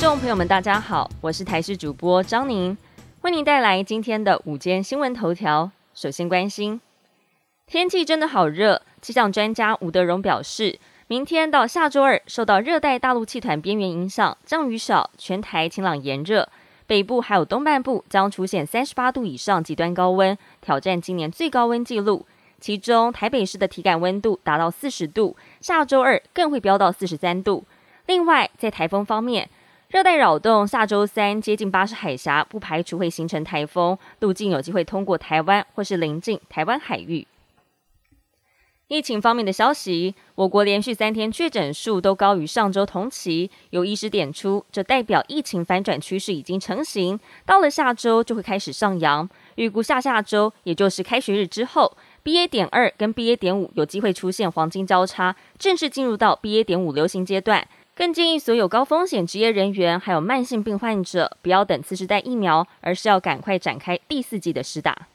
众朋友们，大家好，我是台视主播张宁，为您带来今天的午间新闻头条。首先关心，天气真的好热。气象专家吴德荣表示，明天到下周二，受到热带大陆气团边缘影响，降雨少，全台晴朗炎热。北部还有东半部将出现三十八度以上极端高温，挑战今年最高温纪录。其中台北市的体感温度达到四十度，下周二更会飙到四十三度。另外，在台风方面，热带扰动下周三接近巴士海峡，不排除会形成台风，路径有机会通过台湾或是临近台湾海域。疫情方面的消息，我国连续三天确诊数都高于上周同期，有医师点出，这代表疫情反转趋势已经成型，到了下周就会开始上扬。预估下下周，也就是开学日之后，BA. 点二跟 BA. 点五有机会出现黄金交叉，正式进入到 BA. 点五流行阶段。更建议所有高风险职业人员还有慢性病患者，不要等次世代疫苗，而是要赶快展开第四季的施打。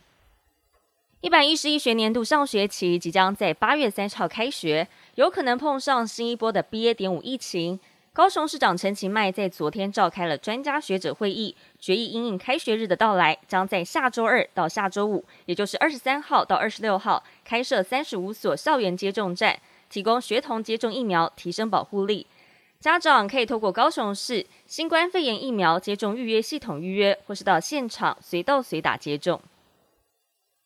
一百一十一学年度上学期即将在八月三十号开学，有可能碰上新一波的 BA. 点五疫情。高雄市长陈其迈在昨天召开了专家学者会议，决议因应开学日的到来，将在下周二到下周五，也就是二十三号到二十六号，开设三十五所校园接种站，提供学童接种疫苗，提升保护力。家长可以透过高雄市新冠肺炎疫苗接种预约系统预约，或是到现场随到随打接种。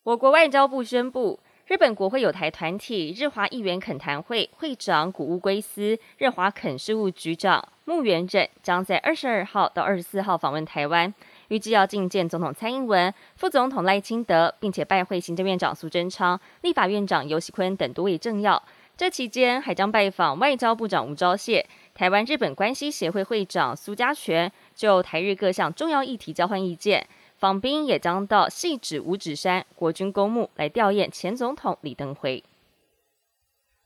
我国外交部宣布，日本国会有台团体日华议员恳谈会会长谷物圭司、日华恳事务局长木原忍将在二十二号到二十四号访问台湾，预计要觐见总统蔡英文、副总统赖清德，并且拜会行政院长苏贞昌、立法院长游锡坤等多位政要。这期间还将拜访外交部长吴钊燮。台湾日本关系协会会长苏家全就台日各项重要议题交换意见，访宾也将到细指五指山国军公墓来吊唁前总统李登辉。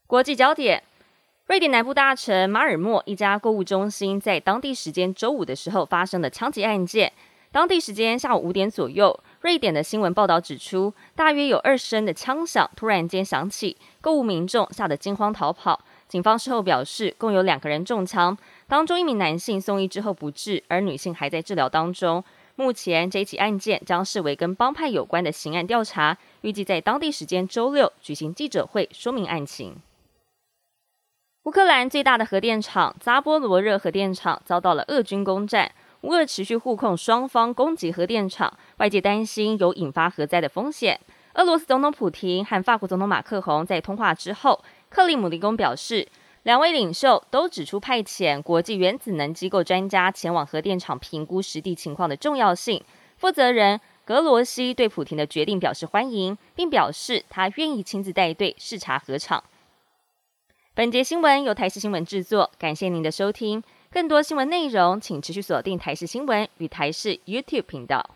国际焦点：瑞典南部大城马尔默一家购物中心在当地时间周五的时候发生了枪击案件。当地时间下午五点左右，瑞典的新闻报道指出，大约有二十声的枪响突然间响起，购物民众吓得惊慌逃跑。警方事后表示，共有两个人中枪，当中一名男性送医之后不治，而女性还在治疗当中。目前这起案件将视为跟帮派有关的刑案调查，预计在当地时间周六举行记者会说明案情。乌克兰最大的核电厂扎波罗热核电厂遭到了俄军攻占，乌俄持续互控，双方攻击核电厂，外界担心有引发核灾的风险。俄罗斯总统普京和法国总统马克龙在通话之后。克里姆林宫表示，两位领袖都指出派遣国际原子能机构专家前往核电厂评估实地情况的重要性。负责人格罗西对普廷的决定表示欢迎，并表示他愿意亲自带队视察核厂。本节新闻由台视新闻制作，感谢您的收听。更多新闻内容，请持续锁定台视新闻与台视 YouTube 频道。